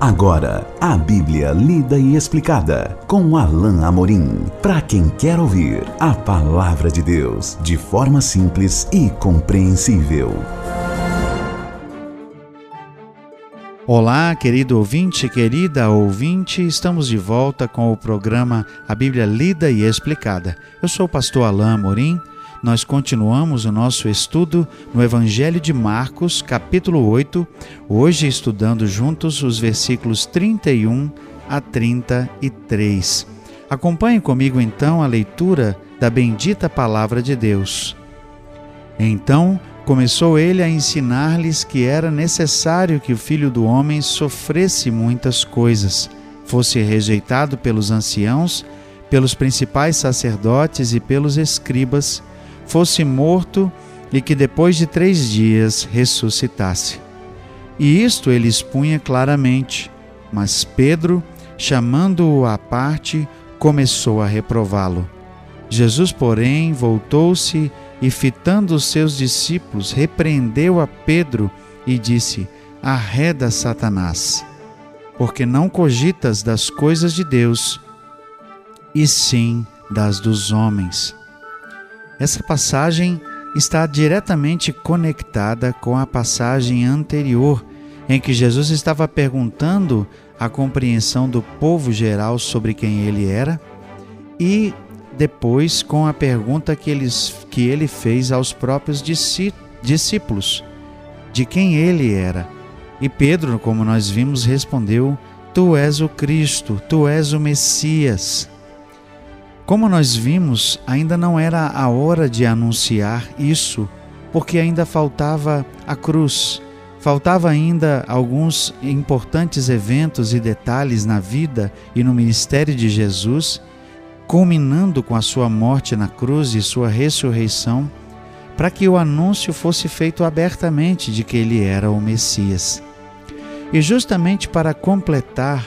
Agora, a Bíblia lida e explicada com Alain Amorim. Para quem quer ouvir a palavra de Deus de forma simples e compreensível. Olá, querido ouvinte, querida ouvinte, estamos de volta com o programa A Bíblia Lida e Explicada. Eu sou o pastor Alain Amorim nós continuamos o nosso estudo no Evangelho de Marcos, capítulo 8, hoje estudando juntos os versículos 31 a 33. Acompanhe comigo então a leitura da bendita palavra de Deus. Então começou ele a ensinar-lhes que era necessário que o filho do homem sofresse muitas coisas, fosse rejeitado pelos anciãos, pelos principais sacerdotes e pelos escribas fosse morto e que depois de três dias ressuscitasse. E isto ele expunha claramente, mas Pedro, chamando-o à parte, começou a reprová-lo. Jesus, porém, voltou-se e, fitando os seus discípulos, repreendeu a Pedro e disse: Arreda Satanás, porque não cogitas das coisas de Deus, e sim das dos homens. Essa passagem está diretamente conectada com a passagem anterior, em que Jesus estava perguntando a compreensão do povo geral sobre quem ele era, e depois com a pergunta que, eles, que ele fez aos próprios discípulos de quem ele era. E Pedro, como nós vimos, respondeu: Tu és o Cristo, tu és o Messias. Como nós vimos, ainda não era a hora de anunciar isso, porque ainda faltava a cruz, faltava ainda alguns importantes eventos e detalhes na vida e no ministério de Jesus, culminando com a sua morte na cruz e sua ressurreição, para que o anúncio fosse feito abertamente de que ele era o Messias. E justamente para completar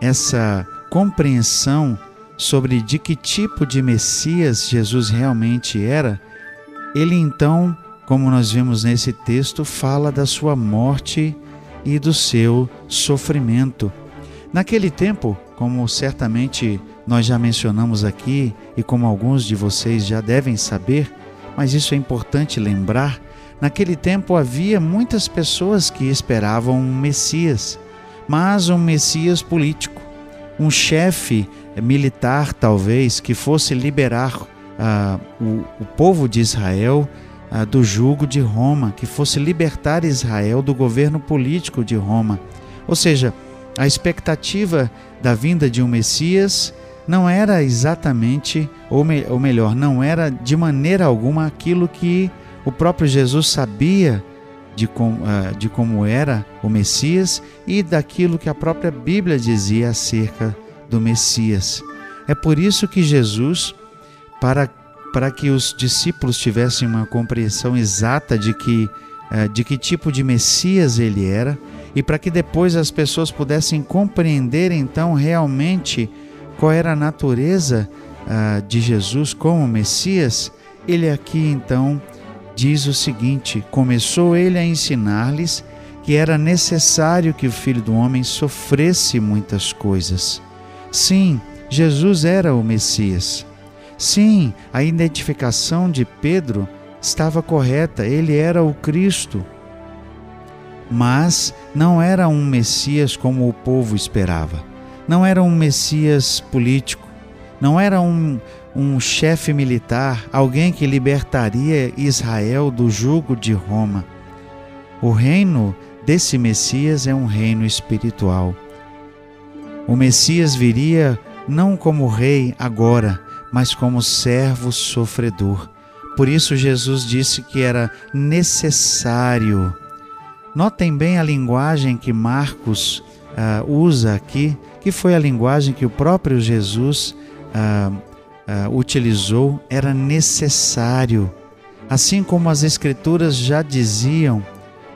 essa compreensão sobre de que tipo de Messias Jesus realmente era, ele então, como nós vemos nesse texto, fala da sua morte e do seu sofrimento. Naquele tempo, como certamente nós já mencionamos aqui e como alguns de vocês já devem saber, mas isso é importante lembrar, naquele tempo havia muitas pessoas que esperavam um Messias, mas um Messias político, um chefe militar, talvez, que fosse liberar uh, o, o, povo de Israel uh, do jugo de Roma, que fosse libertar Israel do governo político de Roma. Ou seja, a expectativa da vinda de um Messias não era exatamente, ou, me, ou melhor, não era de maneira alguma aquilo que o próprio Jesus sabia de, com, uh, de como era o Messias e daquilo que a própria Bíblia dizia acerca do Messias. É por isso que Jesus, para, para que os discípulos tivessem uma compreensão exata de que, uh, de que tipo de Messias ele era, e para que depois as pessoas pudessem compreender então realmente qual era a natureza uh, de Jesus como Messias, ele aqui então diz o seguinte: começou ele a ensinar-lhes que era necessário que o filho do homem sofresse muitas coisas. Sim, Jesus era o Messias. Sim, a identificação de Pedro estava correta, ele era o Cristo. Mas não era um Messias como o povo esperava. Não era um Messias político. Não era um, um chefe militar, alguém que libertaria Israel do jugo de Roma. O reino desse Messias é um reino espiritual. O Messias viria não como rei agora, mas como servo sofredor. Por isso Jesus disse que era necessário. Notem bem a linguagem que Marcos uh, usa aqui, que foi a linguagem que o próprio Jesus uh, uh, utilizou era necessário. Assim como as Escrituras já diziam,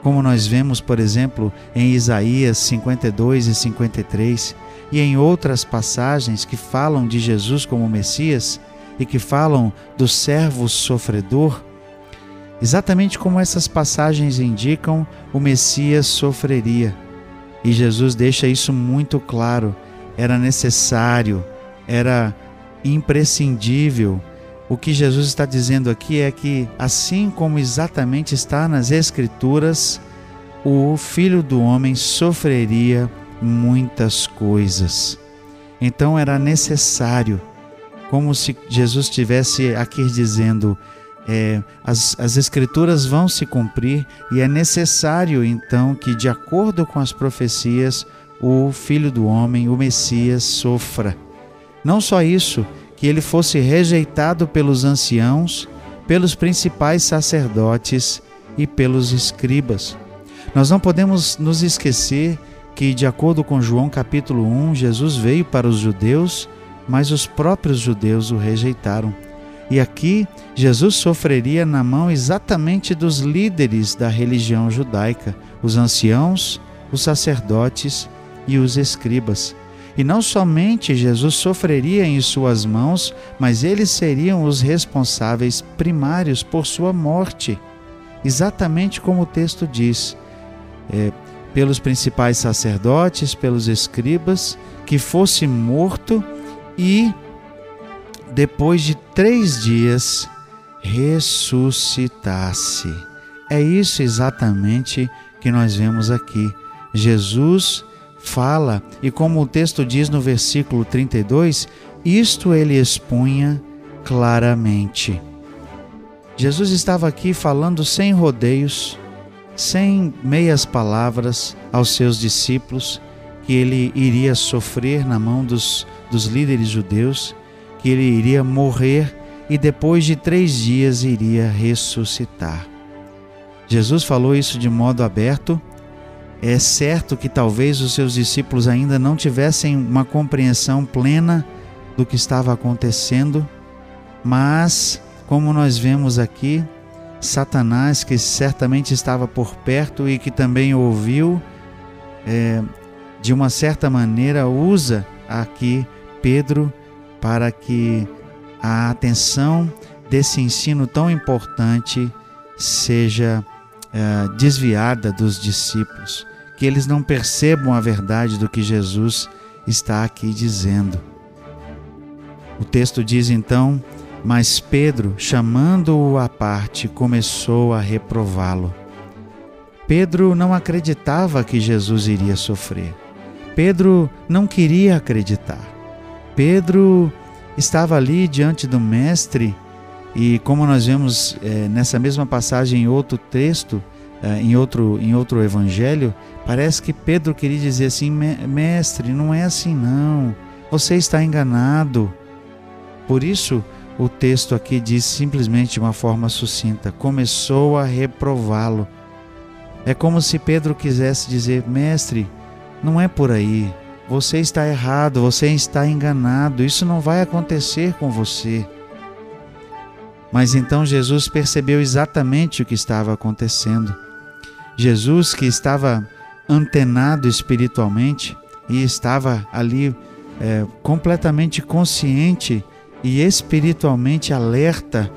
como nós vemos, por exemplo, em Isaías 52 e 53, e em outras passagens que falam de Jesus como Messias e que falam do servo sofredor, exatamente como essas passagens indicam, o Messias sofreria. E Jesus deixa isso muito claro. Era necessário, era imprescindível. O que Jesus está dizendo aqui é que, assim como exatamente está nas Escrituras, o Filho do Homem sofreria muitas coisas. Então era necessário, como se Jesus estivesse aqui dizendo: é, as, as Escrituras vão se cumprir e é necessário então que, de acordo com as profecias, o Filho do Homem, o Messias, sofra. Não só isso, que ele fosse rejeitado pelos anciãos, pelos principais sacerdotes e pelos escribas. Nós não podemos nos esquecer que, de acordo com João capítulo 1, Jesus veio para os judeus, mas os próprios judeus o rejeitaram. E aqui Jesus sofreria na mão exatamente dos líderes da religião judaica, os anciãos, os sacerdotes e os escribas. E não somente Jesus sofreria em suas mãos, mas eles seriam os responsáveis primários por sua morte. Exatamente como o texto diz, é, pelos principais sacerdotes, pelos escribas, que fosse morto e depois de três dias, ressuscitasse. É isso exatamente que nós vemos aqui. Jesus fala, e como o texto diz no versículo 32, isto ele expunha claramente. Jesus estava aqui falando sem rodeios, sem meias palavras aos seus discípulos, que ele iria sofrer na mão dos, dos líderes judeus que ele iria morrer e depois de três dias iria ressuscitar. Jesus falou isso de modo aberto. É certo que talvez os seus discípulos ainda não tivessem uma compreensão plena do que estava acontecendo, mas, como nós vemos aqui, Satanás, que certamente estava por perto e que também ouviu, é, de uma certa maneira usa aqui Pedro para que a atenção desse ensino tão importante seja é, desviada dos discípulos, que eles não percebam a verdade do que Jesus está aqui dizendo. O texto diz então: Mas Pedro, chamando-o à parte, começou a reprová-lo. Pedro não acreditava que Jesus iria sofrer. Pedro não queria acreditar. Pedro estava ali diante do Mestre e, como nós vemos é, nessa mesma passagem em outro texto, em, outro, em outro evangelho, parece que Pedro queria dizer assim: Mestre, não é assim não, você está enganado. Por isso, o texto aqui diz simplesmente de uma forma sucinta: começou a reprová-lo. É como se Pedro quisesse dizer: Mestre, não é por aí. Você está errado, você está enganado, isso não vai acontecer com você. Mas então Jesus percebeu exatamente o que estava acontecendo. Jesus, que estava antenado espiritualmente e estava ali é, completamente consciente e espiritualmente alerta,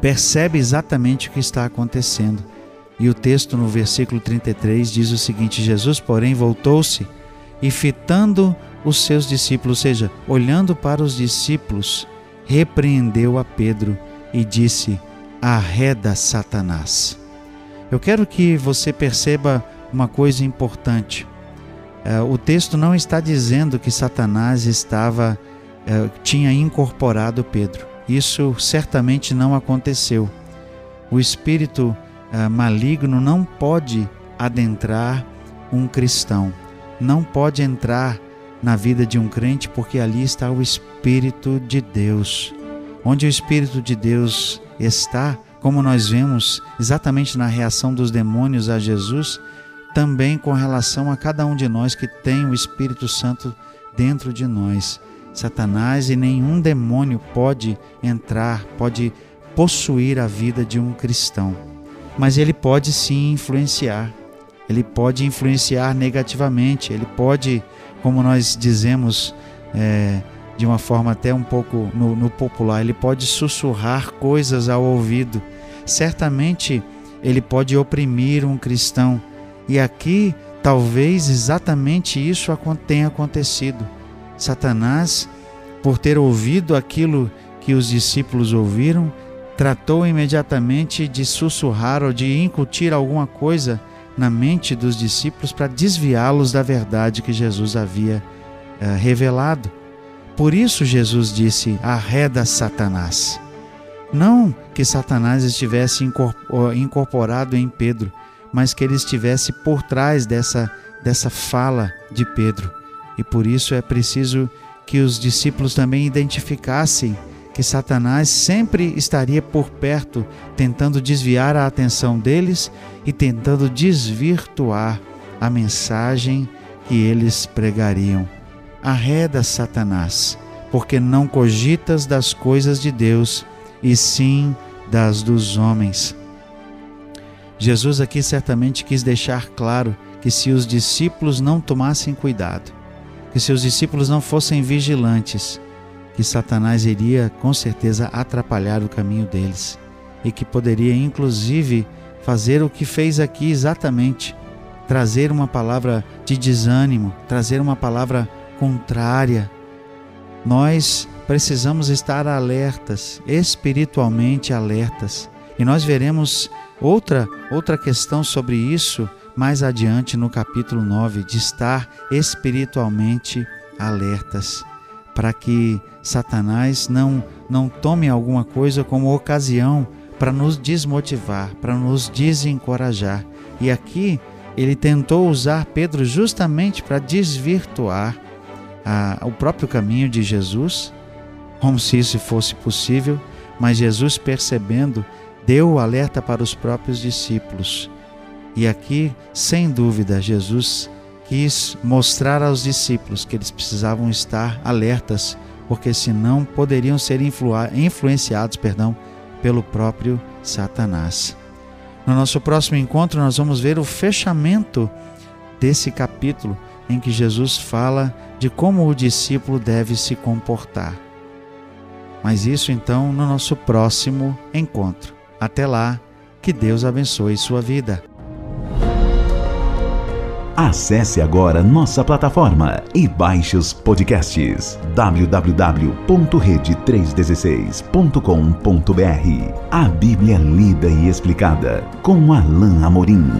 percebe exatamente o que está acontecendo. E o texto no versículo 33 diz o seguinte: Jesus, porém, voltou-se e fitando os seus discípulos, ou seja, olhando para os discípulos, repreendeu a Pedro e disse: Arreda Satanás. Eu quero que você perceba uma coisa importante. É, o texto não está dizendo que Satanás estava é, tinha incorporado Pedro. Isso certamente não aconteceu. O espírito é, maligno não pode adentrar um cristão não pode entrar na vida de um crente porque ali está o Espírito de Deus. Onde o Espírito de Deus está, como nós vemos exatamente na reação dos demônios a Jesus, também com relação a cada um de nós que tem o Espírito Santo dentro de nós. Satanás e nenhum demônio pode entrar, pode possuir a vida de um cristão, mas ele pode sim influenciar. Ele pode influenciar negativamente, ele pode, como nós dizemos é, de uma forma até um pouco no, no popular, ele pode sussurrar coisas ao ouvido. Certamente ele pode oprimir um cristão. E aqui talvez exatamente isso tenha acontecido. Satanás, por ter ouvido aquilo que os discípulos ouviram, tratou imediatamente de sussurrar ou de incutir alguma coisa na mente dos discípulos para desviá-los da verdade que Jesus havia uh, revelado. Por isso Jesus disse: arreda Satanás. Não que Satanás estivesse incorporado em Pedro, mas que ele estivesse por trás dessa, dessa fala de Pedro. E por isso é preciso que os discípulos também identificassem que Satanás sempre estaria por perto, tentando desviar a atenção deles e tentando desvirtuar a mensagem que eles pregariam. Arreda Satanás, porque não cogitas das coisas de Deus, e sim das dos homens. Jesus aqui certamente quis deixar claro que se os discípulos não tomassem cuidado, que se os discípulos não fossem vigilantes, que Satanás iria com certeza atrapalhar o caminho deles e que poderia inclusive fazer o que fez aqui exatamente, trazer uma palavra de desânimo, trazer uma palavra contrária. Nós precisamos estar alertas, espiritualmente alertas. E nós veremos outra outra questão sobre isso mais adiante no capítulo 9, de estar espiritualmente alertas, para que Satanás não não tome alguma coisa como ocasião para nos desmotivar, para nos desencorajar. E aqui ele tentou usar Pedro justamente para desvirtuar a, o próprio caminho de Jesus como se isso fosse possível, mas Jesus, percebendo, deu o alerta para os próprios discípulos. E aqui, sem dúvida, Jesus quis mostrar aos discípulos que eles precisavam estar alertas, porque senão poderiam ser influ influenciados, perdão, pelo próprio Satanás. No nosso próximo encontro, nós vamos ver o fechamento desse capítulo em que Jesus fala de como o discípulo deve se comportar. Mas isso então no nosso próximo encontro. Até lá, que Deus abençoe sua vida. Acesse agora nossa plataforma e baixe os podcasts www.rede316.com.br. A Bíblia lida e explicada com Alain Amorim.